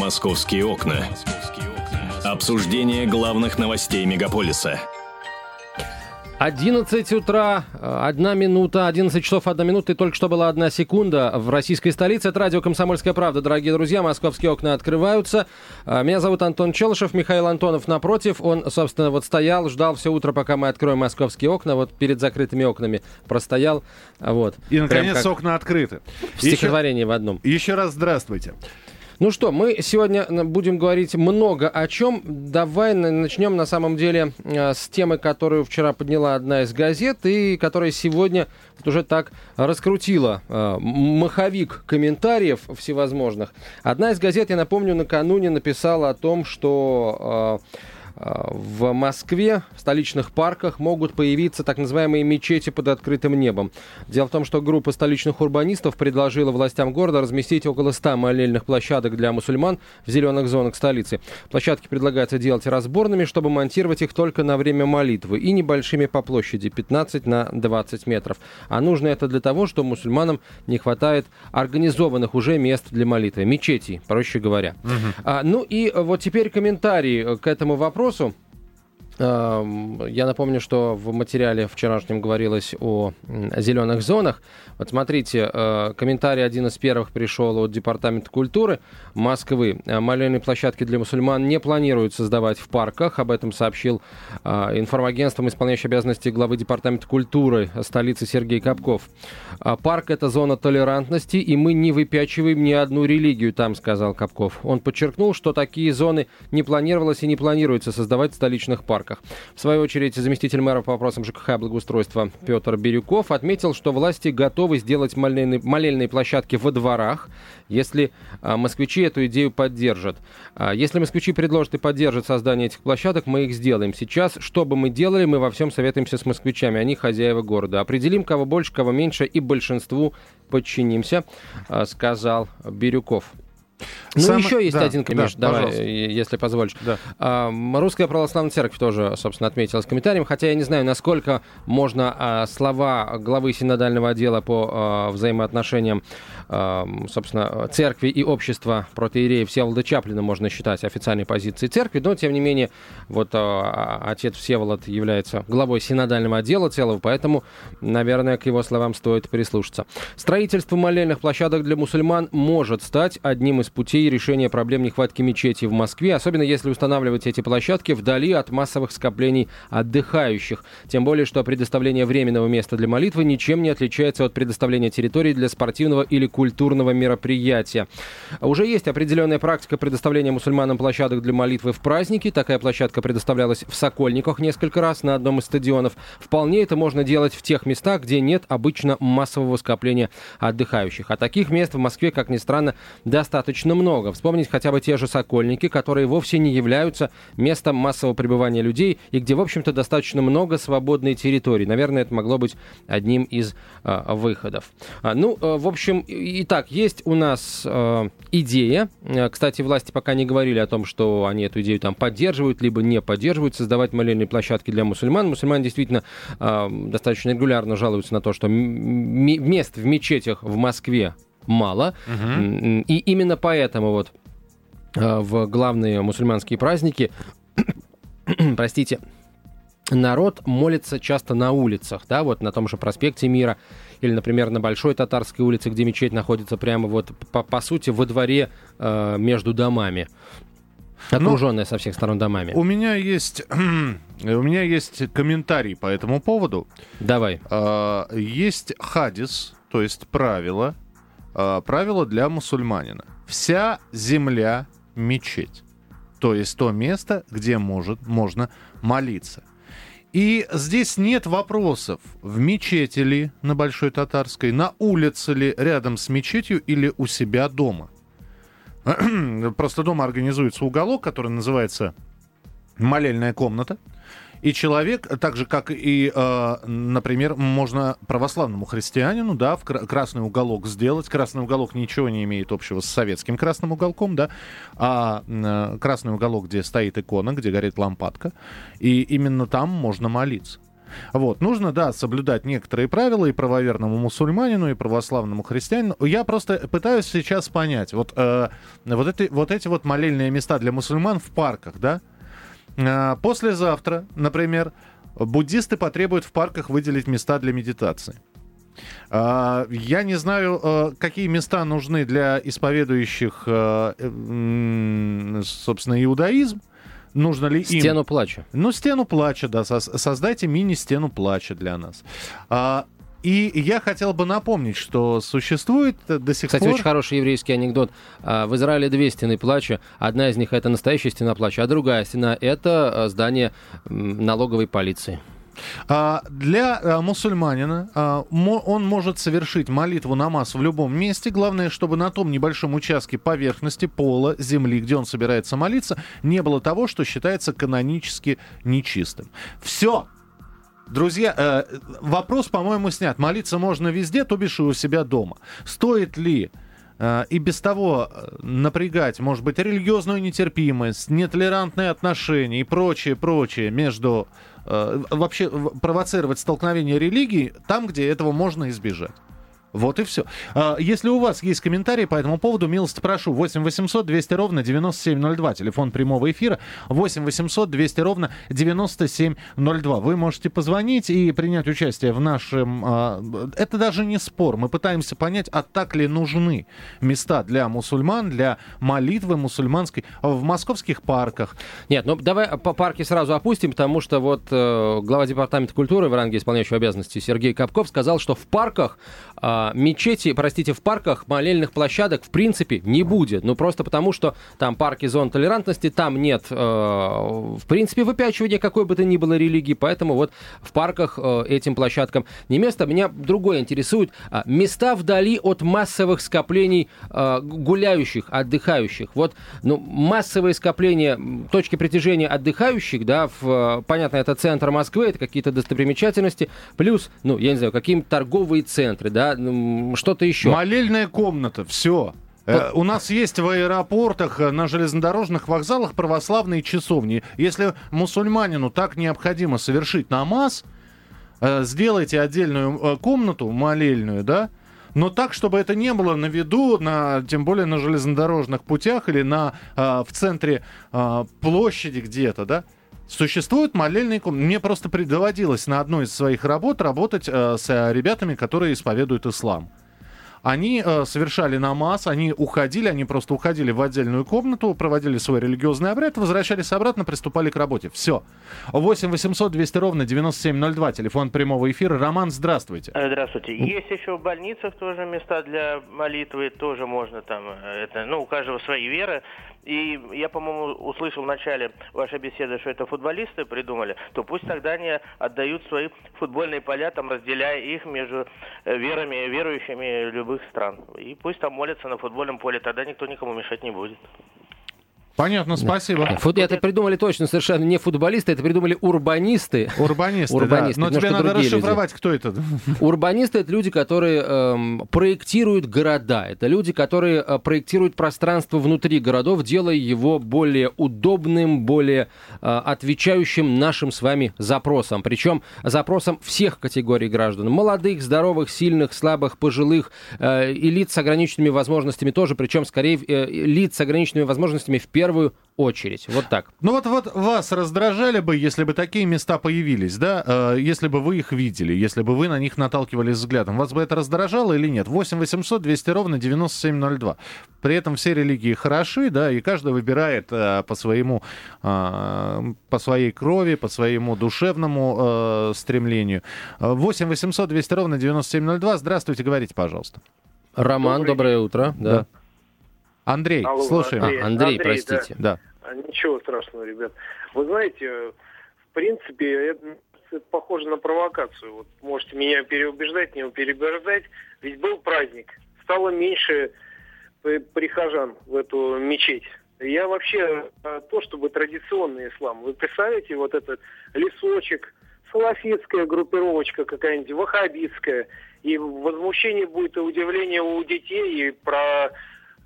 Московские окна. Обсуждение главных новостей мегаполиса. 11 утра, 1 минута, 11 часов 1 минута и только что была одна секунда в российской столице. Это радио «Комсомольская правда». Дорогие друзья, московские окна открываются. А, меня зовут Антон Челышев, Михаил Антонов напротив. Он, собственно, вот стоял, ждал все утро, пока мы откроем московские окна. Вот перед закрытыми окнами простоял. Вот. И, наконец, окна открыты. В стихотворении в одном. Еще раз здравствуйте. Ну что, мы сегодня будем говорить много о чем. Давай начнем на самом деле э, с темы, которую вчера подняла одна из газет и которая сегодня вот уже так раскрутила э, маховик комментариев всевозможных. Одна из газет, я напомню, накануне написала о том, что э, в Москве, в столичных парках могут появиться так называемые мечети под открытым небом. Дело в том, что группа столичных урбанистов предложила властям города разместить около 100 молельных площадок для мусульман в зеленых зонах столицы. Площадки предлагается делать разборными, чтобы монтировать их только на время молитвы и небольшими по площади 15 на 20 метров. А нужно это для того, что мусульманам не хватает организованных уже мест для молитвы, мечетей, проще говоря. Угу. А, ну и вот теперь комментарии к этому вопросу вопросу. Я напомню, что в материале вчерашнем говорилось о зеленых зонах. Вот смотрите, э, комментарий один из первых пришел от Департамента культуры Москвы. Э, молельные площадки для мусульман не планируют создавать в парках. Об этом сообщил э, информагентством исполняющий обязанности главы Департамента культуры столицы Сергей Капков. Парк – это зона толерантности, и мы не выпячиваем ни одну религию там, сказал Капков. Он подчеркнул, что такие зоны не планировалось и не планируется создавать в столичных парках парках. В свою очередь, заместитель мэра по вопросам ЖКХ и благоустройства Петр Бирюков отметил, что власти готовы сделать молельные, молельные площадки во дворах, если а, москвичи эту идею поддержат. А, если москвичи предложат и поддержат создание этих площадок, мы их сделаем. Сейчас, что бы мы делали, мы во всем советуемся с москвичами, они хозяева города. Определим, кого больше, кого меньше, и большинству подчинимся, а, сказал Бирюков. Ну, Сам... еще есть да, один комментарий, да, давай, пожалуйста. если позволишь. Да. А, Русская православная церковь тоже, собственно, отметилась комментарием, хотя я не знаю, насколько можно а, слова главы синодального отдела по а, взаимоотношениям, собственно, церкви и общества протеерея Всеволода Чаплина можно считать официальной позицией церкви, но, тем не менее, вот а, отец Всеволод является главой синодального отдела целого, поэтому, наверное, к его словам стоит прислушаться. Строительство молельных площадок для мусульман может стать одним из путей решения проблем нехватки мечети в Москве, особенно если устанавливать эти площадки вдали от массовых скоплений отдыхающих. Тем более, что предоставление временного места для молитвы ничем не отличается от предоставления территории для спортивного или культурного мероприятия. Уже есть определенная практика предоставления мусульманам площадок для молитвы в праздники. Такая площадка предоставлялась в Сокольниках несколько раз на одном из стадионов. Вполне это можно делать в тех местах, где нет обычно массового скопления отдыхающих. А таких мест в Москве, как ни странно, достаточно много. Вспомнить хотя бы те же Сокольники, которые вовсе не являются местом массового пребывания людей и где, в общем-то, достаточно много свободной территории. Наверное, это могло быть одним из э, выходов. А, ну, э, в общем, итак, есть у нас э, идея. Э, кстати, власти пока не говорили о том, что они эту идею там поддерживают, либо не поддерживают, создавать молельные площадки для мусульман. Мусульмане действительно э, достаточно регулярно жалуются на то, что мест в мечетях в Москве мало. Угу. И именно поэтому вот э, в главные мусульманские праздники, простите, народ молится часто на улицах, да, вот на том же проспекте Мира, или, например, на Большой Татарской улице, где мечеть находится прямо вот, по, по сути, во дворе э, между домами. Окруженная со всех сторон домами. У меня есть, у меня есть комментарий по этому поводу. Давай. Э, есть хадис, то есть правило, э, правило для мусульманина. Вся земля – мечеть. То есть то место, где может, можно молиться. И здесь нет вопросов, в мечети ли на Большой Татарской, на улице ли рядом с мечетью или у себя дома. Просто дома организуется уголок, который называется молельная комната. И человек, так же, как и, э, например, можно православному христианину, да, в красный уголок сделать. Красный уголок ничего не имеет общего с советским красным уголком, да, а э, красный уголок, где стоит икона, где горит лампадка, и именно там можно молиться. Вот, нужно, да, соблюдать некоторые правила и правоверному мусульманину, и православному христианину. Я просто пытаюсь сейчас понять, вот, э, вот, эти, вот эти вот молельные места для мусульман в парках, да, послезавтра, например, буддисты потребуют в парках выделить места для медитации. А, я не знаю, э, какие места нужны для исповедующих, э, собственно, иудаизм. Нужно ли им... Стену плача. Ну, стену плача, да. Создайте мини-стену плача для нас. А, и я хотел бы напомнить, что существует до сих Кстати, пор... очень хороший еврейский анекдот. А, в Израиле две стены плача. Одна из них это настоящая стена плача, а другая стена это здание налоговой полиции. А, для а, мусульманина а, он может совершить молитву намаз в любом месте. Главное, чтобы на том небольшом участке поверхности, пола, земли, где он собирается молиться, не было того, что считается канонически нечистым. Все. Друзья, э, вопрос, по-моему, снят. Молиться можно везде, то бишь и у себя дома. Стоит ли э, и без того э, напрягать, может быть, религиозную нетерпимость, нетолерантные отношения и прочее, прочее между Э, вообще провоцировать столкновение религий там, где этого можно избежать. Вот и все. А, если у вас есть комментарии по этому поводу, милости прошу. 8 800 200 ровно 9702. Телефон прямого эфира. 8 800 200 ровно 9702. Вы можете позвонить и принять участие в нашем... А, это даже не спор. Мы пытаемся понять, а так ли нужны места для мусульман, для молитвы мусульманской в московских парках. Нет, ну давай по парке сразу опустим, потому что вот э, глава департамента культуры в ранге исполняющего обязанности Сергей Капков сказал, что в парках э, а, мечети, простите, в парках молельных площадок в принципе не будет. Ну, просто потому, что там парки зон толерантности, там нет, э, в принципе, выпячивания какой бы то ни было религии, поэтому вот в парках э, этим площадкам не место. Меня другое интересует. Э, места вдали от массовых скоплений э, гуляющих, отдыхающих. Вот, ну, массовые скопления, точки притяжения отдыхающих, да, в, понятно, это центр Москвы, это какие-то достопримечательности, плюс, ну, я не знаю, какие-то торговые центры, да, что-то еще. Молельная комната, все. Э, у нас есть в аэропортах, э, на железнодорожных вокзалах православные часовни. Если мусульманину так необходимо совершить намаз, э, сделайте отдельную комнату молельную, да, но так, чтобы это не было на виду, на, тем более на железнодорожных путях или на, в центре площади где-то, да. Существуют молельные комнаты. Мне просто доводилось на одной из своих работ работать э, с э, ребятами, которые исповедуют ислам. Они э, совершали намаз, они уходили, они просто уходили в отдельную комнату, проводили свой религиозный обряд, возвращались обратно, приступали к работе. Все. 8 800 200 ровно 9702, телефон прямого эфира. Роман, здравствуйте. Э, здравствуйте. Есть еще в больницах тоже места для молитвы, тоже можно там, э, это, ну, у каждого свои веры. И я, по-моему, услышал в начале вашей беседы, что это футболисты придумали, то пусть тогда они отдают свои футбольные поля, там, разделяя их между э, верами, верующими любых стран. И пусть там молятся на футбольном поле, тогда никто никому мешать не будет. Понятно, спасибо. Фут, это придумали точно совершенно не футболисты, это придумали урбанисты. Урбанисты, урбанисты да. Но тебе надо расшифровать, люди. кто это. Урбанисты — это люди, которые эм, проектируют города. Это люди, которые э, проектируют пространство внутри городов, делая его более удобным, более э, отвечающим нашим с вами запросам. Причем запросам всех категорий граждан. Молодых, здоровых, сильных, слабых, пожилых, э, и лиц с ограниченными возможностями тоже. Причем, скорее, э, лиц с ограниченными возможностями в первую первую очередь. Вот так. Ну вот, вот вас раздражали бы, если бы такие места появились, да? Э, если бы вы их видели, если бы вы на них наталкивались взглядом. Вас бы это раздражало или нет? 8 800 200 ровно 9702. При этом все религии хороши, да, и каждый выбирает э, по своему, э, по своей крови, по своему душевному э, стремлению. 8 800 200 ровно 9702. Здравствуйте, говорите, пожалуйста. Роман, доброе, доброе утро. Да. да. Андрей, Алло, слушаем. Андрей, а, Андрей, Андрей простите. Да. да. Ничего страшного, ребят. Вы знаете, в принципе, это, это похоже на провокацию. Вот можете меня переубеждать, не переубеждать. Ведь был праздник. Стало меньше прихожан в эту мечеть. Я вообще то, чтобы традиционный ислам. Вы представляете, вот этот лесочек, салафитская группировочка какая-нибудь, ваххабитская. И возмущение будет и удивление у детей, и про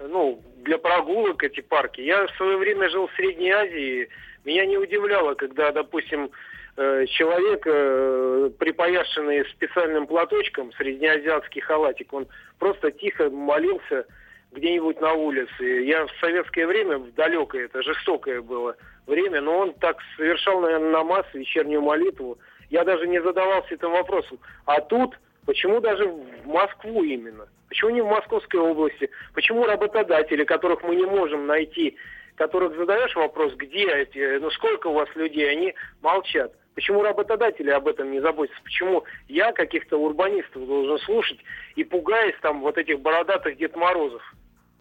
ну, для прогулок эти парки. Я в свое время жил в Средней Азии, меня не удивляло, когда, допустим, э, человек, э, припояшенный специальным платочком, среднеазиатский халатик, он просто тихо молился где-нибудь на улице. Я в советское время, в далекое, это жестокое было время, но он так совершал, наверное, намаз, вечернюю молитву. Я даже не задавался этим вопросом. А тут, почему даже в Москву именно? Почему не в Московской области? Почему работодатели, которых мы не можем найти, которых задаешь вопрос, где эти, ну сколько у вас людей, они молчат. Почему работодатели об этом не заботятся? Почему я каких-то урбанистов должен слушать и пугаясь там вот этих бородатых Дед Морозов?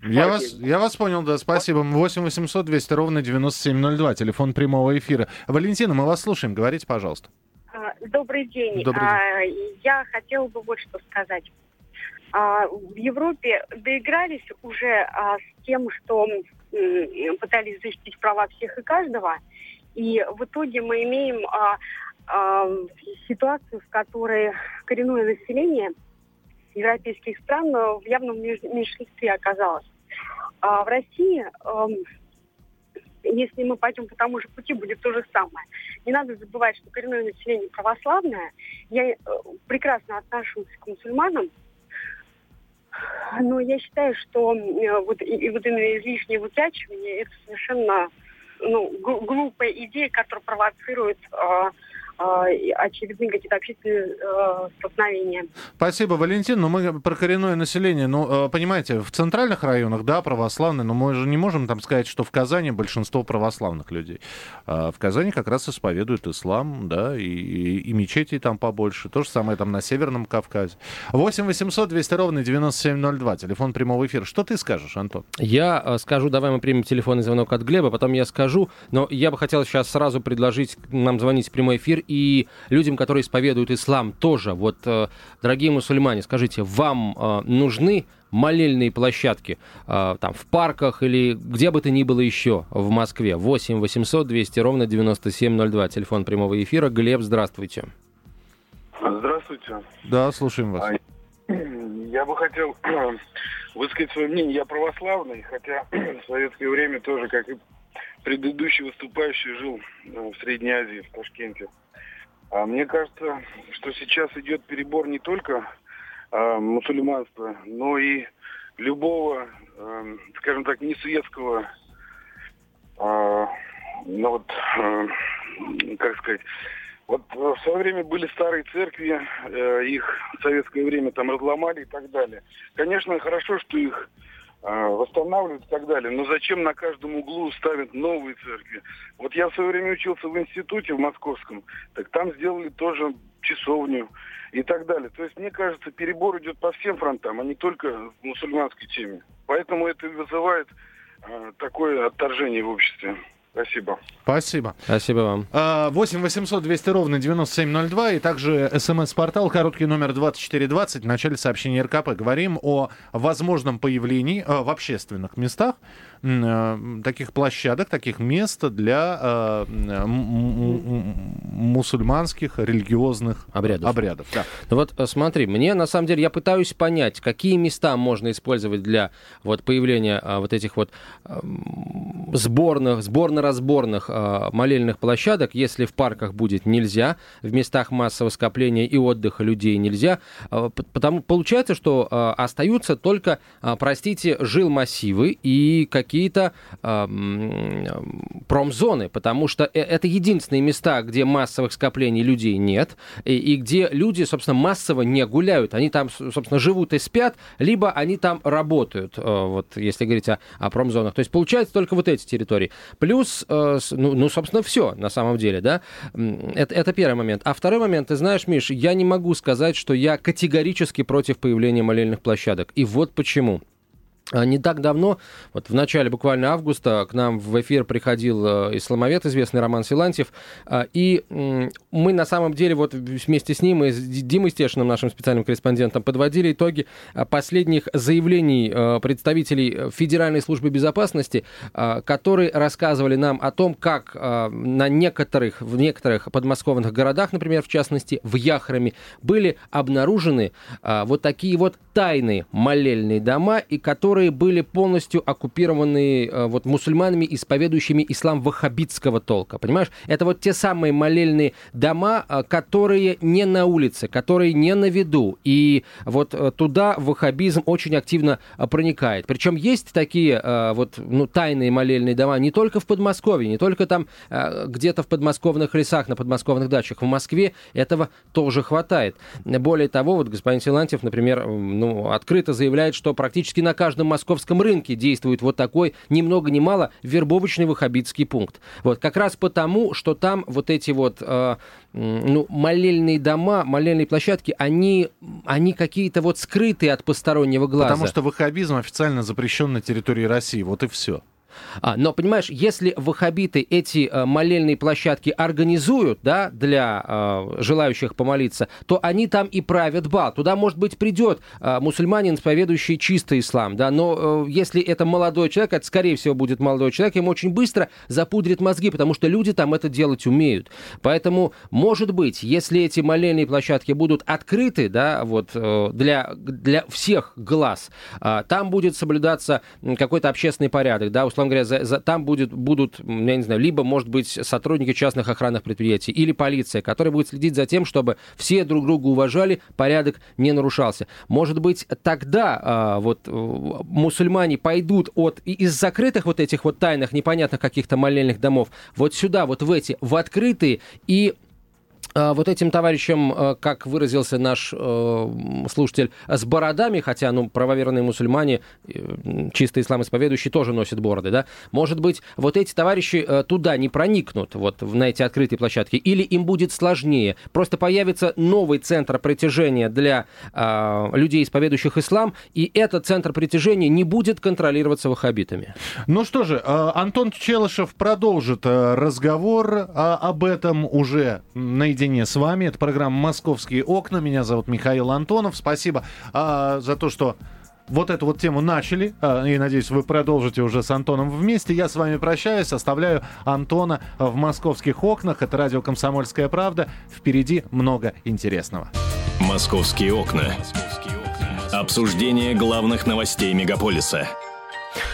Я вас, я вас понял, да, спасибо. 8 800 200 ровно 9702, телефон прямого эфира. Валентина, мы вас слушаем, говорите, пожалуйста. А, добрый день. Добрый день. А, я хотела бы вот что сказать. А, в Европе доигрались уже а, с тем, что м, пытались защитить права всех и каждого, и в итоге мы имеем а, а, ситуацию, в которой коренное население европейских стран в явном меньшинстве оказалось. А в России, эм, если мы пойдем по тому же пути, будет то же самое. Не надо забывать, что коренное население православное. Я э, прекрасно отношусь к мусульманам, но я считаю, что э, вот, и, вот именно излишнее выпячивание это совершенно ну, глупая идея, которая провоцирует э, очередные какие-то общественные э, столкновения. Спасибо, Валентин. Но мы про коренное население. Ну, э, понимаете, в центральных районах, да, православные, но мы же не можем там сказать, что в Казани большинство православных людей. А в Казани как раз исповедуют ислам, да, и, и, и мечетей там побольше. То же самое там на Северном Кавказе. 8 800 200 ровно 9702, телефон прямого эфира. Что ты скажешь, Антон? Я э, скажу, давай мы примем телефонный звонок от Глеба, потом я скажу, но я бы хотел сейчас сразу предложить нам звонить в прямой эфир и людям, которые исповедуют ислам, тоже. Вот, э, дорогие мусульмане, скажите, вам э, нужны молельные площадки э, там в парках или где бы то ни было еще в Москве? 8 800 200 ровно 9702, телефон прямого эфира. Глеб, здравствуйте. Здравствуйте. Да, слушаем вас. А, я бы хотел высказать свое мнение. Я православный, хотя в советское время тоже, как и предыдущий выступающий, жил в Средней Азии, в Ташкенте. А мне кажется, что сейчас идет перебор не только э, мусульманства, но и любого, э, скажем так, несветского, э, ну вот, э, как сказать, вот в свое время были старые церкви, э, их в советское время там разломали и так далее. Конечно, хорошо, что их а, восстанавливают и так далее. Но зачем на каждом углу ставят новые церкви? Вот я в свое время учился в институте в московском, так там сделали тоже часовню и так далее. То есть, мне кажется, перебор идет по всем фронтам, а не только в мусульманской теме. Поэтому это вызывает э, такое отторжение в обществе. Спасибо. Спасибо. Спасибо вам. 8 800 200 ровно 9702 и также смс-портал, короткий номер 2420 в начале сообщения РКП. Говорим о возможном появлении э, в общественных местах таких площадок, таких мест для э, мусульманских религиозных обрядов. обрядов да. Ну вот э, смотри, мне на самом деле я пытаюсь понять, какие места можно использовать для вот появления вот этих вот а, сборных, сборно-разборных молельных площадок, если в парках будет нельзя, в местах массового скопления и отдыха людей нельзя, потому получается, что остаются только, простите, жилмассивы и какие какие-то промзоны, потому что э, это единственные места, где массовых скоплений людей нет, и, и где люди, собственно, массово не гуляют. Они там, собственно, живут и спят, либо они там работают, э, вот если говорить о, о промзонах. То есть получается только вот эти территории. Плюс, э, ну, ну, собственно, все на самом деле, да. Это, это первый момент. А второй момент, ты знаешь, Миш, я не могу сказать, что я категорически против появления молельных площадок. И вот почему. А, не так давно, вот в начале буквально августа, к нам в эфир приходил э, исламовед, известный Роман Силантьев, а, и мы на самом деле вот вместе с ним и с Димой Стешиным, нашим специальным корреспондентом, подводили итоги а, последних заявлений э, представителей Федеральной службы безопасности, которые рассказывали нам о том, как на некоторых, в некоторых подмосковных городах, например, в частности, в Яхраме, были обнаружены вот такие вот тайные молельные дома, и которые которые были полностью оккупированы э, вот мусульманами, исповедующими ислам ваххабитского толка. Понимаешь? Это вот те самые молельные дома, э, которые не на улице, которые не на виду. И вот э, туда ваххабизм очень активно э, проникает. Причем есть такие э, вот ну, тайные молельные дома не только в Подмосковье, не только там э, где-то в подмосковных лесах, на подмосковных дачах. В Москве этого тоже хватает. Более того, вот господин Силантьев, например, ну, открыто заявляет, что практически на каждом московском рынке действует вот такой ни много ни мало вербовочный ваххабитский пункт. Вот как раз потому, что там вот эти вот э, ну, молельные дома, молельные площадки, они, они какие-то вот скрытые от постороннего глаза. Потому что ваххабизм официально запрещен на территории России. Вот и все. А, но, понимаешь, если ваххабиты эти э, молельные площадки организуют, да, для э, желающих помолиться, то они там и правят бал. Туда, может быть, придет э, мусульманин, исповедующий чистый ислам, да, но э, если это молодой человек, это, скорее всего, будет молодой человек, ему очень быстро запудрит мозги, потому что люди там это делать умеют. Поэтому, может быть, если эти молельные площадки будут открыты, да, вот, э, для, для всех глаз, э, там будет соблюдаться какой-то общественный порядок, да, условно говоря, за, за, там будет, будут, я не знаю, либо, может быть, сотрудники частных охранных предприятий или полиция, которая будет следить за тем, чтобы все друг друга уважали, порядок не нарушался. Может быть, тогда а, вот э, мусульмане пойдут от из закрытых вот этих вот тайных, непонятных каких-то молельных домов вот сюда, вот в эти, в открытые и вот этим товарищам, а, как выразился наш э, слушатель, с бородами, хотя, ну, правоверные мусульмане, э, чисто ислам исповедующие, тоже носят бороды, да, может быть, вот эти товарищи э, туда не проникнут, вот на эти открытые площадки, или им будет сложнее, просто появится новый центр притяжения для э, людей, исповедующих ислам, и этот центр притяжения не будет контролироваться ваххабитами. Ну что же, Антон Челышев продолжит разговор об этом уже наедине наедине с вами. Это программа «Московские окна». Меня зовут Михаил Антонов. Спасибо а, за то, что вот эту вот тему начали, а, и надеюсь, вы продолжите уже с Антоном вместе. Я с вами прощаюсь, оставляю Антона в московских окнах. Это радио «Комсомольская правда». Впереди много интересного. «Московские окна». Обсуждение главных новостей мегаполиса –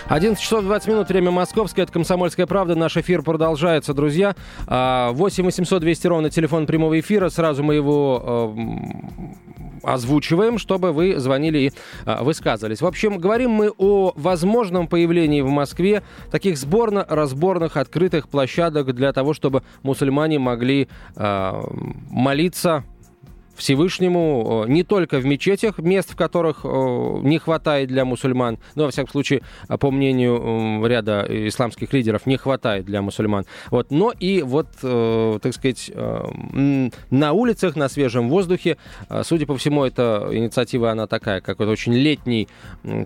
11 часов 20 минут, время московское, это «Комсомольская правда». Наш эфир продолжается, друзья. 8 800 200 ровно телефон прямого эфира. Сразу мы его э, озвучиваем, чтобы вы звонили и э, высказывались. В общем, говорим мы о возможном появлении в Москве таких сборно-разборных открытых площадок для того, чтобы мусульмане могли э, молиться Всевышнему не только в мечетях, мест в которых не хватает для мусульман, но, во всяком случае, по мнению ряда исламских лидеров, не хватает для мусульман. Вот, но и вот, э, так сказать, э, на улицах, на свежем воздухе, э, судя по всему, эта инициатива, она такая, какой-то очень летний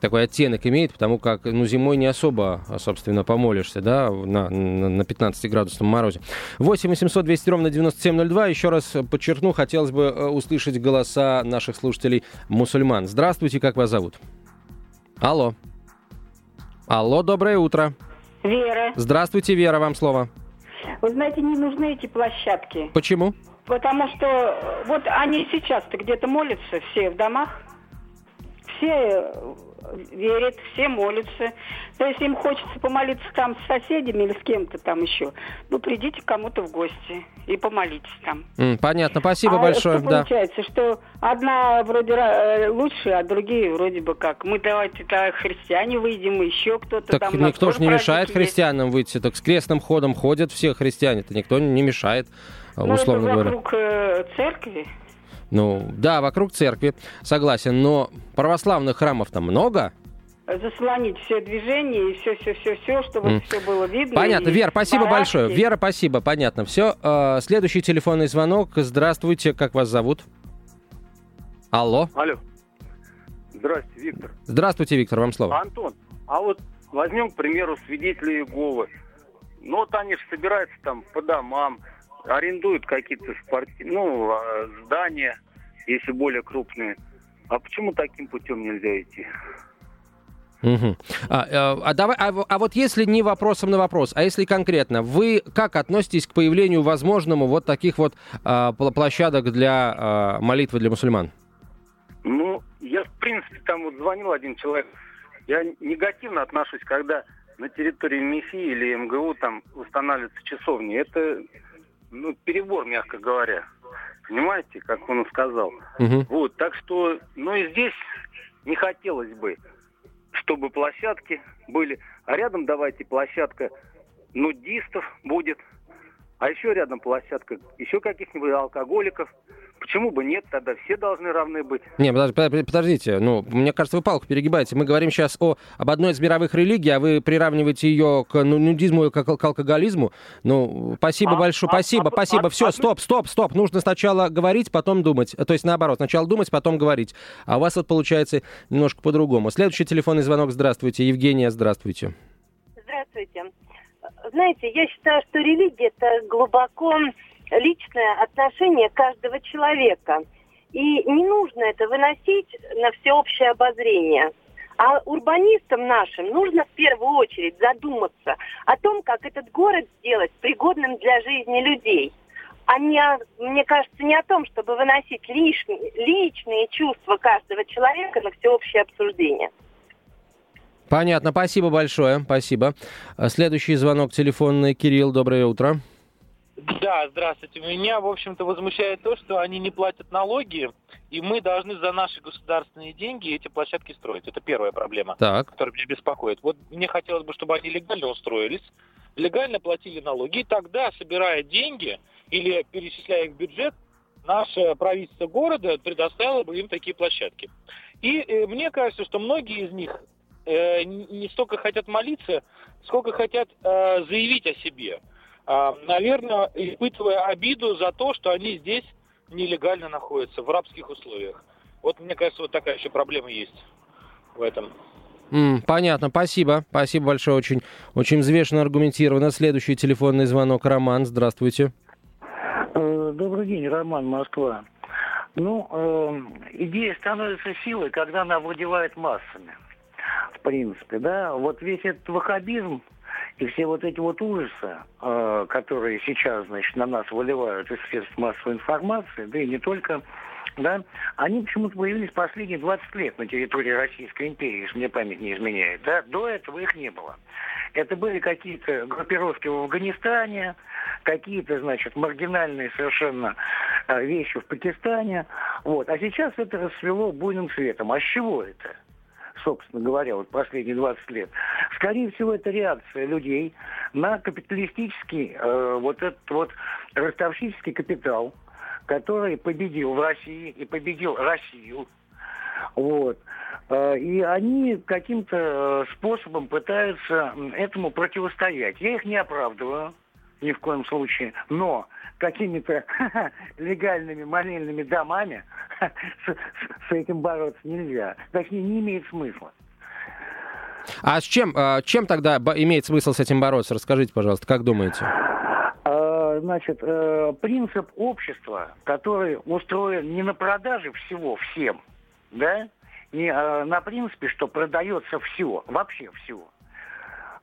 такой оттенок имеет, потому как, ну, зимой не особо, собственно, помолишься, да, на, на 15-градусном морозе. 8 800 200 ровно 9702. Еще раз подчеркну, хотелось бы услышать голоса наших слушателей мусульман. Здравствуйте, как вас зовут? Алло. Алло, доброе утро. Вера. Здравствуйте, Вера, вам слово. Вы знаете, не нужны эти площадки. Почему? Потому что вот они сейчас-то где-то молятся все в домах. Все верят, все молятся. То есть им хочется помолиться там с соседями или с кем-то там еще, ну, придите кому-то в гости и помолитесь там. Mm, понятно, спасибо а большое. Что да. получается, что одна вроде э, лучше, а другие вроде бы как. Мы давайте так христиане выйдем, еще кто-то так там. никто же не мешает есть. христианам выйти, так с крестным ходом ходят все христиане, это никто не мешает, ну, условно это говоря. вокруг э, церкви. Ну, да, вокруг церкви, согласен, но православных храмов там много, заслонить все движение и все, все, все, все, чтобы mm. все было видно. Понятно, Вера, спасибо барашки. большое. Вера, спасибо, понятно. Все. Э, следующий телефонный звонок. Здравствуйте, как вас зовут? Алло. Алло. Здравствуйте, Виктор. Здравствуйте, Виктор, вам слово. Антон, а вот возьмем, к примеру, свидетелей Иеговы. Ну, вот они же собираются там по домам, арендуют какие-то спорти... ну, а, здания, если более крупные. А почему таким путем нельзя идти? Угу. А, а, давай, а, а вот если не вопросом на вопрос, а если конкретно, вы как относитесь к появлению возможному вот таких вот а, площадок для а, молитвы для мусульман? Ну, я, в принципе, там вот звонил один человек, Я негативно отношусь, когда на территории МИФИ или МГУ там устанавливаются часовни. Это ну, перебор, мягко говоря. Понимаете, как он сказал. Мгм. Вот, так что, ну и здесь не хотелось бы, чтобы площадки были. А рядом давайте площадка нудистов будет. А еще рядом площадка еще каких-нибудь алкоголиков. Почему бы нет? Тогда все должны равны быть. Не, подож- под- подождите, ну, мне кажется, вы палку перегибаете. Мы говорим сейчас о, об одной из мировых религий, а вы приравниваете ее к ну, нудизму и к, к алкоголизму. Ну, спасибо А- большое, а- спасибо, а- спасибо. а- Все, а- стоп, стоп, стоп. Нужно сначала говорить, потом думать. То есть наоборот, сначала думать, потом говорить. А у вас вот получается немножко по-другому. Следующий телефонный звонок. Здравствуйте. Евгения, здравствуйте. Здравствуйте. Знаете, я считаю, что религия – это глубоко личное отношение каждого человека. И не нужно это выносить на всеобщее обозрение. А урбанистам нашим нужно в первую очередь задуматься о том, как этот город сделать пригодным для жизни людей. А не, мне кажется, не о том, чтобы выносить лишние, личные чувства каждого человека на всеобщее обсуждение. Понятно, спасибо большое, спасибо. Следующий звонок телефонный. Кирилл, доброе утро. Да, здравствуйте. Меня, в общем-то, возмущает то, что они не платят налоги, и мы должны за наши государственные деньги эти площадки строить. Это первая проблема, Так. которая меня беспокоит. Вот мне хотелось бы, чтобы они легально устроились, легально платили налоги, и тогда, собирая деньги или перечисляя их в бюджет, наше правительство города предоставило бы им такие площадки. И э, мне кажется, что многие из них э, не столько хотят молиться, сколько хотят э, заявить о себе. А, наверное, испытывая обиду за то, что они здесь нелегально находятся, в рабских условиях. Вот мне кажется, вот такая еще проблема есть в этом. М, понятно, спасибо. Спасибо большое, очень, очень взвешенно, аргументированно. Следующий телефонный звонок. Роман, здравствуйте. Э, Добрый день, Роман, Москва. Ну, э, идея становится силой, когда она овладевает массами. В принципе, да. Вот весь этот ваххабизм и все вот эти вот ужасы, э, которые сейчас, значит, на нас выливают из средств массовой информации, да и не только, да, они почему-то появились последние 20 лет на территории Российской империи, если мне память не изменяет, да. До этого их не было. Это были какие-то группировки в Афганистане, какие-то, значит, маргинальные совершенно э, вещи в Пакистане. Вот. А сейчас это расцвело буйным цветом. А с чего это? Собственно говоря, вот последние 20 лет. Скорее всего, это реакция людей на капиталистический, э, вот этот вот ростовщический капитал, который победил в России и победил Россию. Вот. Э, И они каким-то э, способом пытаются этому противостоять. Я их не оправдываю ни в коем случае, но какими-то легальными молельными домами с, с- с этим бороться нельзя. Точнее, не имеет смысла. А с чем, а, чем тогда имеет смысл с этим бороться? Расскажите, пожалуйста, как думаете? А, Значит, э, принцип общества, который устроен не на продаже всего всем, да, не э, на принципе, что продается все, вообще все,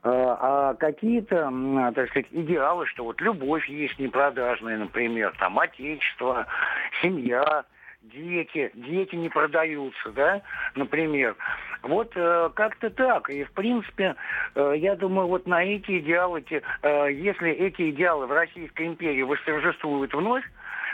а какие-то, так сказать, идеалы, что вот любовь есть непродажная, например, там, отечество, семья, дети, дети не продаются, да, например. Вот э, как-то так. И, в принципе, э, я думаю, вот на эти идеалы, те, э, если эти идеалы в Российской империи восторжествуют вновь,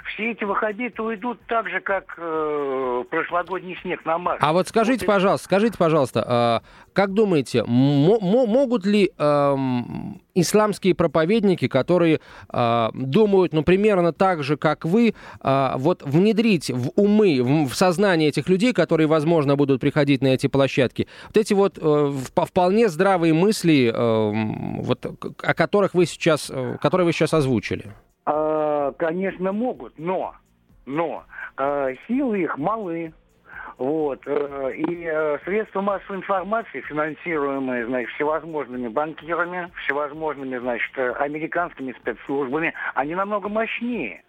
все эти ваххабиты уйдут так же, как э, прошлогодний снег на Марсе. А вот скажите, пожалуйста, скажите, пожалуйста, а, как думаете, мо- мо- могут ли эм, исламские проповедники, которые а, думают, ну, примерно так же, как вы, а, вот внедрить в умы, в, в сознание этих людей, которые, возможно, будут приходить на эти площадки, вот эти вот э, вп- вполне здравые мысли, эм, вот, о которых вы сейчас, э, которые вы сейчас озвучили? А, конечно, могут, но, но э, силы их малы. Вот. э, И э, средства массовой информации, финансируемые, значит, всевозможными банкирами, всевозможными, значит, э, американскими спецслужбами, они намного мощнее.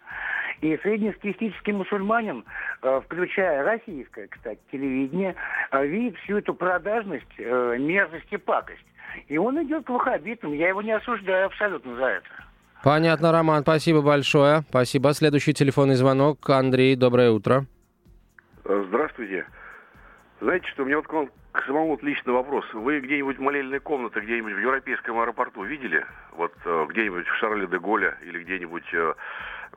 И среднестатистический мусульманин, э, включая российское, кстати, телевидение, э, видит всю эту продажность, э, мерзость и пакость. И он идет к ваххабитам. Я его не осуждаю абсолютно за это. Понятно, Роман, спасибо большое. Спасибо. Следующий телефонный звонок. Андрей, доброе утро. Здравствуйте. Знаете что, у меня вот к вам к самому вот личный вопрос. Вы где-нибудь молельные комнаты где-нибудь в европейском аэропорту видели? Вот э, где-нибудь в Шарле де Голля или где-нибудь э,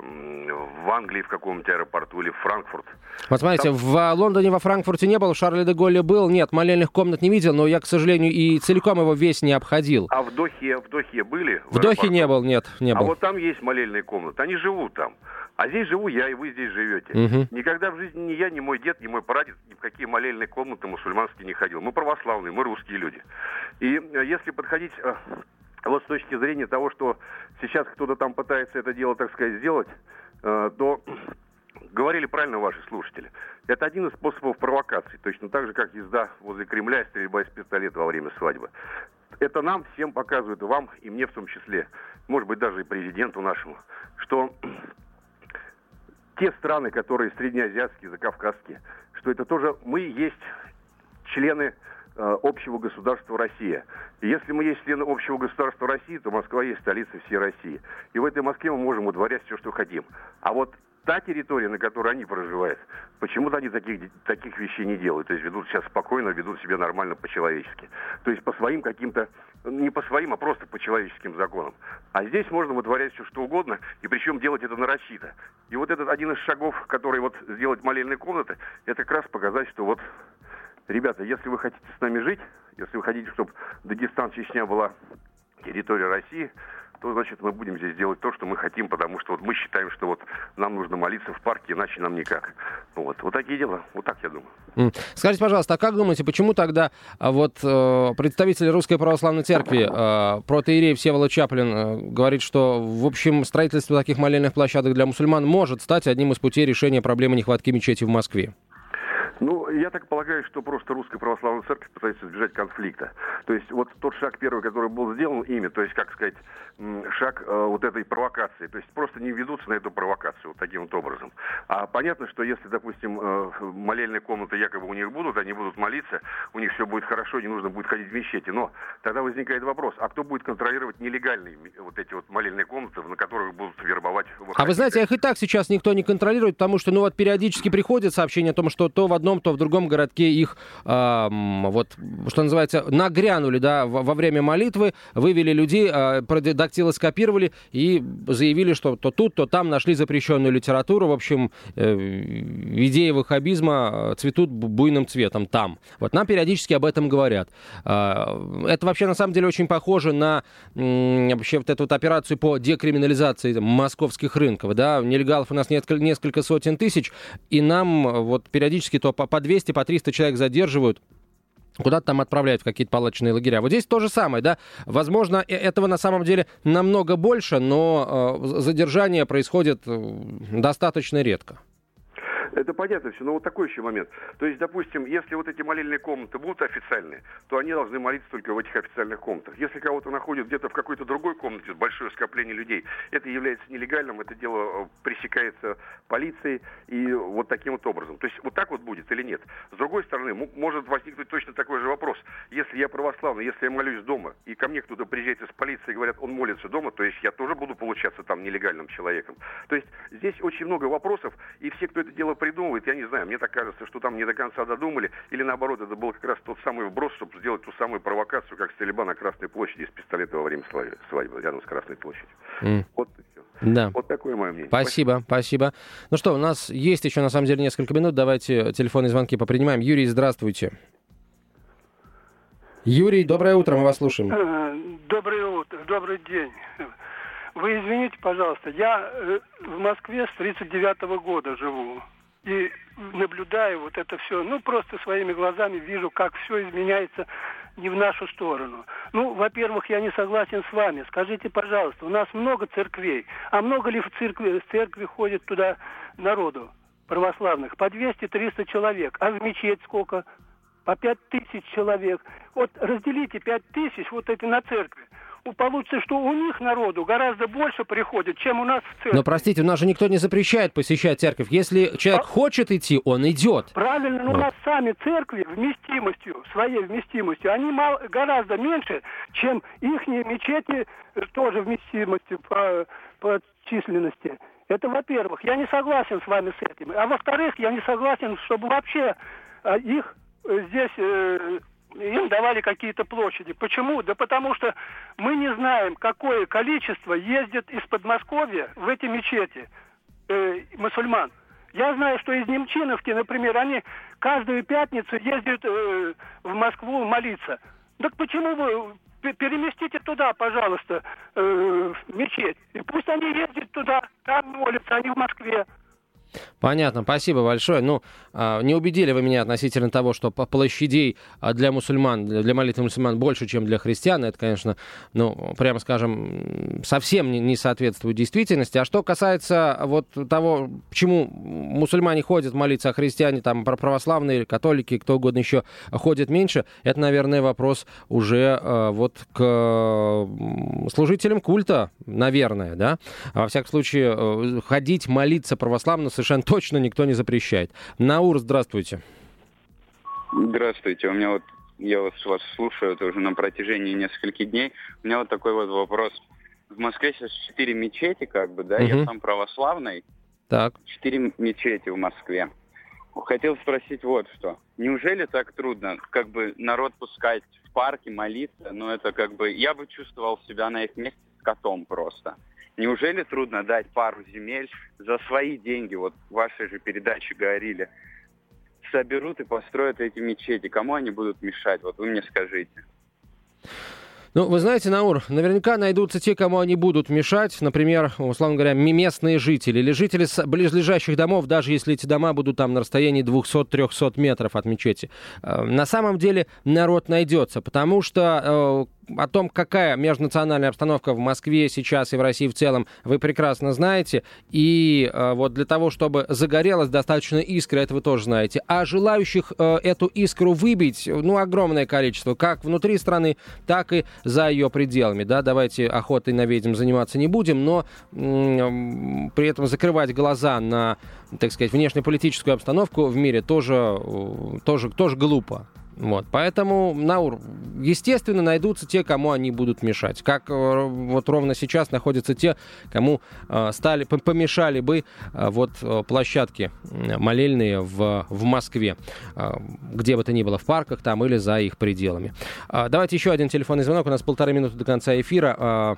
в Англии в каком-нибудь аэропорту или в Франкфурт? Вот смотрите, Там- в а, Лондоне, во Франкфурте не был, в Шарле де Голле был. Нет, молельных комнат не видел, но я, к сожалению, и целиком его весь не обходил. А в Дохе, в Дохе были? В Дохе аэропорту? не был, нет, не А был. вот там есть молельные комнаты, они живут там. А здесь живу я, и вы здесь живете. Мгм. Никогда в жизни ни я, ни мой дед, ни мой прадед ни в какие молельные комнаты мусульманские не ходил. Мы православные, мы русские люди. И э, если подходить э, вот с точки зрения того, что сейчас кто-то там пытается это дело, так сказать, сделать, э, то говорили правильно ваши слушатели. Это один из способов провокации, точно так же, как езда возле Кремля и стрельба из пистолета во время свадьбы. Это нам всем показывают, и вам, и мне в том числе, может быть, даже и президенту нашему, что те страны, которые среднеазиатские, закавказские, что это тоже мы есть члены общего государства Россия. И если мы есть члены общего государства России, то Москва есть столица всей России. И в этой Москве мы можем удворять все, что хотим. А вот та территория, на которой они проживают, почему-то они таких, таких вещей не делают. То есть ведут себя спокойно, ведут себя нормально по-человечески. То есть по своим каким-то, не по своим, а просто по человеческим законам. А здесь можно вытворять все, что угодно, и причем делать это нарочито. И вот этот один из шагов, который вот сделать молельные комнаты, это как раз показать, что вот Ребята, если вы хотите с нами жить, если вы хотите, чтобы Дагестан, Чечня была территорией России, то, значит, мы будем здесь делать то, что мы хотим, потому что вот мы считаем, что вот нам нужно молиться в парке, иначе нам никак. Вот, вот такие дела, вот так я думаю. Скажите, пожалуйста, а как думаете, почему тогда а, вот э, представитель Русской Православной Церкви, э, протоиерей Всеволод Чаплин, э, говорит, что, в общем, строительство таких молельных площадок для мусульман может стать одним из путей решения проблемы нехватки мечети в Москве? Ну, я так полагаю, что просто Русская Православная Церковь пытается избежать конфликта. То есть вот тот шаг первый, который был сделан ими, то есть, как сказать, шаг э, вот этой провокации, то есть просто не ведутся на эту провокацию вот таким вот образом. А понятно, что если, допустим, э, молельные комнаты якобы у них будут, они будут молиться, у них все будет хорошо, не нужно будет ходить в мечети. Но тогда возникает вопрос, а кто будет контролировать нелегальные вот эти вот молельные комнаты, на которых будут вербовать А вы знаете, их и так сейчас никто не контролирует, потому что, ну вот, периодически приходит сообщение о том, что то в одном, то в другом городке их, а, м, вот, что называется, нагрянули, да, во, во время молитвы, вывели людей, а, продактилоскопировали и заявили, что то тут, то там нашли запрещенную литературу. В общем, э, идеи ваххабизма э, цветут бу- буйным цветом там. Вот нам периодически об этом говорят. А, Это вообще на самом деле очень похоже на м, вообще вот эту вот операцию по декриминализации там, московских рынков. Да? Нелегалов у нас несколько, несколько сотен тысяч, и нам э, вот периодически то по, по 200, по 300 человек задерживают куда-то там отправляют в какие-то палаточные лагеря. Вот здесь то же самое, да. Возможно, э- этого на самом деле намного больше, но э, задержание происходит э, достаточно редко. Это понятно все, но вот такой еще момент. То есть, допустим, если вот эти молельные комнаты будут официальные, то они должны молиться только в этих официальных комнатах. Если кого-то находят где-то в какой-то другой комнате, большое скопление людей, это является нелегальным, это дело э, пресекается полицией и вот таким вот образом. То есть вот так вот будет или нет? С другой стороны, может возникнуть точно такой же вопрос. Если я православный, если я молюсь дома, и ко мне кто-то приезжает из полиции и говорят, он молится дома, то есть я тоже буду получаться там нелегальным человеком. То есть здесь очень много вопросов, и все, кто это дело придумывает, я не знаю, мне так кажется, что там не до конца додумали, или наоборот, это был как раз тот самый вброс, чтобы сделать ту самую провокацию, как стрельба на Красной площади из пистолета во время слави- свадьбы рядом с Красной площадью. М. Вот и все. Да. Вот такое мое мнение. Спасибо, спасибо. Ну что, у нас есть еще на самом деле несколько минут. Давайте телефонные звонки попринимаем. Юрий, здравствуйте. Юрий, доброе утро, мы вас слушаем. Э, Доброе утро, добрый день. Вы извините, пожалуйста, я э, в Москве с 39 года живу. И наблюдаю вот это все, ну, просто своими глазами вижу, как все изменяется не в нашу сторону. Ну, во-первых, я не согласен с вами. Скажите, пожалуйста, у нас много церквей, а много ли в церкви, в церкви ходит туда народу православных? По 200-300 человек. А в мечеть сколько? По 5 тысяч человек. Вот разделите 5 тысяч вот эти на церкви. Получится, что у них народу гораздо больше приходит, чем у нас в церкви. Но простите, у нас же никто не запрещает посещать церковь. Если человек хочет идти, он идет. Правильно, но у Вот. нас сами церкви вместимостью, своей вместимостью, они мал- гораздо меньше, чем их мечети э, тоже вместимостью по, по численности. Это во-первых. Я не согласен с вами с этим. А во-вторых, я не согласен, чтобы вообще э, их э, здесь э, им давали какие-то площади. Почему? Да потому что мы не знаем, какое количество ездит из Подмосковья в эти мечети э, мусульман. Я знаю, что из Немчиновки, например, они каждую пятницу ездят э, в Москву молиться. Так почему вы переместите туда, пожалуйста, э, мечеть. И пусть они ездят туда, там молятся, они в Москве. Понятно, спасибо большое. Ну, а, не убедили вы меня относительно того, что площадей а, для мусульман, для молитвы мусульман больше, чем для христиан. Это, конечно, ну, прямо скажем, совсем не соответствует действительности. А что касается вот того, почему мусульмане ходят молиться, а христиане, там, православные, католики, кто угодно еще ходят меньше, это, наверное, вопрос уже а, вот к служителям культа, наверное, да? Во всяком случае, э, ходить, молиться православно совершенно точно никто не запрещает. Наур, здравствуйте. Здравствуйте. У меня вот я вот вас слушаю это уже на протяжении нескольких дней. У меня вот такой вот вопрос. В Москве сейчас четыре мечети, как бы, да, угу. я сам православный. Так. Четыре мечети в Москве. Хотел спросить вот что. Неужели так трудно, как бы, народ пускать в парке, молиться? Но это как бы, я бы чувствовал себя на их месте котом просто. Неужели трудно дать пару земель за свои деньги? Вот в вашей же передаче говорили. Соберут и построят эти мечети. Кому они будут мешать? Вот вы мне скажите. Ну, вы знаете, Наур, наверняка найдутся те, кому они будут мешать, например, условно говоря, местные жители или жители близлежащих домов, даже если эти дома будут там на расстоянии 200-300 метров от мечети. Э, на самом деле народ найдется, потому что э, о том, какая межнациональная обстановка в Москве сейчас и в России в целом, вы прекрасно знаете. И э, вот для того, чтобы загорелась достаточно искра, это вы тоже знаете. А желающих э, эту искру выбить, ну, огромное количество, как внутри страны, так и за ее пределами. Да, давайте охотой на ведьм заниматься не будем, но э, при этом закрывать глаза на, так сказать, внешнеполитическую обстановку в мире тоже, э, тоже, тоже глупо. Вот, поэтому, Наур, естественно, найдутся те, кому они будут мешать. Как э, вот ровно сейчас находятся те, кому э, стали, помешали бы э, вот площадки молельные в, в Москве, где бы то ни было, в парках там или за их пределами. Давайте еще один телефонный звонок. У нас полторы минуты до конца эфира.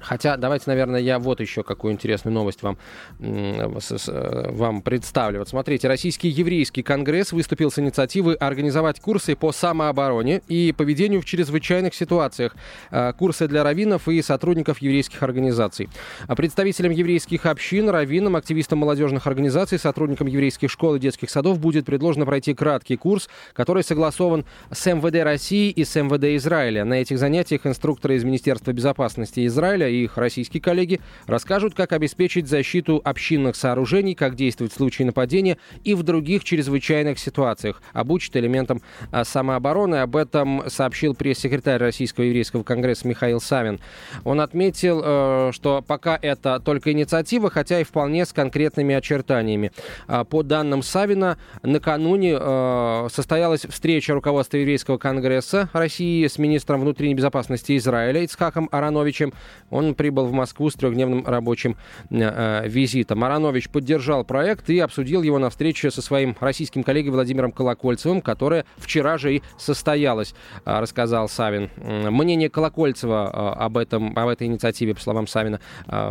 Хотя, давайте, наверное, я вот еще какую интересную новость вам, вам представлю. Вот смотрите, Российский еврейский конгресс выступил с инициативой организовать курсы по самообороне и поведению в чрезвычайных ситуациях. А, курсы для раввинов и сотрудников еврейских организаций. А представителям еврейских общин, раввинам, активистам молодежных организаций, сотрудникам еврейских школ и детских садов будет предложено пройти краткий курс, который согласован с МВД России и с МВД Израиля. На этих занятиях инструкторы из Министерства безопасности Израиля и их российские коллеги расскажут, как обеспечить защиту общинных сооружений, как действовать в случае нападения и в других чрезвычайных ситуациях. Обучат элементам а, самообороны. Об этом сообщил пресс-секретарь Российского еврейского конгресса Михаил Савин. Он отметил, э, что пока это только инициатива, хотя и вполне с конкретными очертаниями. А, по данным Савина, накануне э, состоялась встреча руководства еврейского конгресса России с министром внутренней безопасности Израиля Ицхаком Арановичем. Он прибыл в Москву с трехдневным рабочим э, э, визитом. Маранович поддержал проект и обсудил его на встрече со своим российским коллегой Владимиром Колокольцевым, которая вчера же и состоялась, э, рассказал Савин. Мнение Колокольцева об, этом, об этой инициативе, по словам Савина,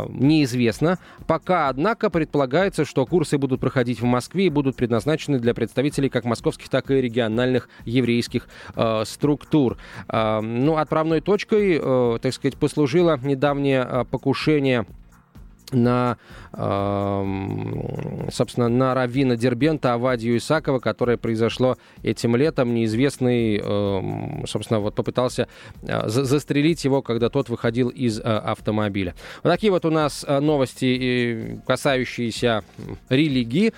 неизвестно. Пока, однако, предполагается, что курсы будут проходить в Москве и будут предназначены для представителей как московских, так и региональных еврейских э, структур. Э, ну, отправной точкой, э, так сказать, послужило недавнее недавнее а, покушение на, собственно, на Равина Дербента Авадию Исакова, которое произошло этим летом. Неизвестный, собственно, вот попытался а, застрелить его, когда тот выходил из а, автомобиля. Вот такие вот у нас новости, касающиеся религии.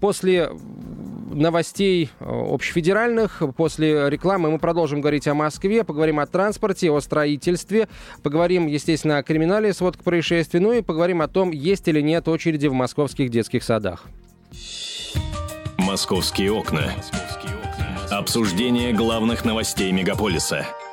После новостей общефедеральных, после рекламы мы продолжим говорить о Москве, поговорим о транспорте, о строительстве, поговорим, естественно, о криминале, сводка происшествий, ну и поговорим поговорим о том, есть или нет очереди в московских детских садах. «Московские окна». Обсуждение главных новостей мегаполиса –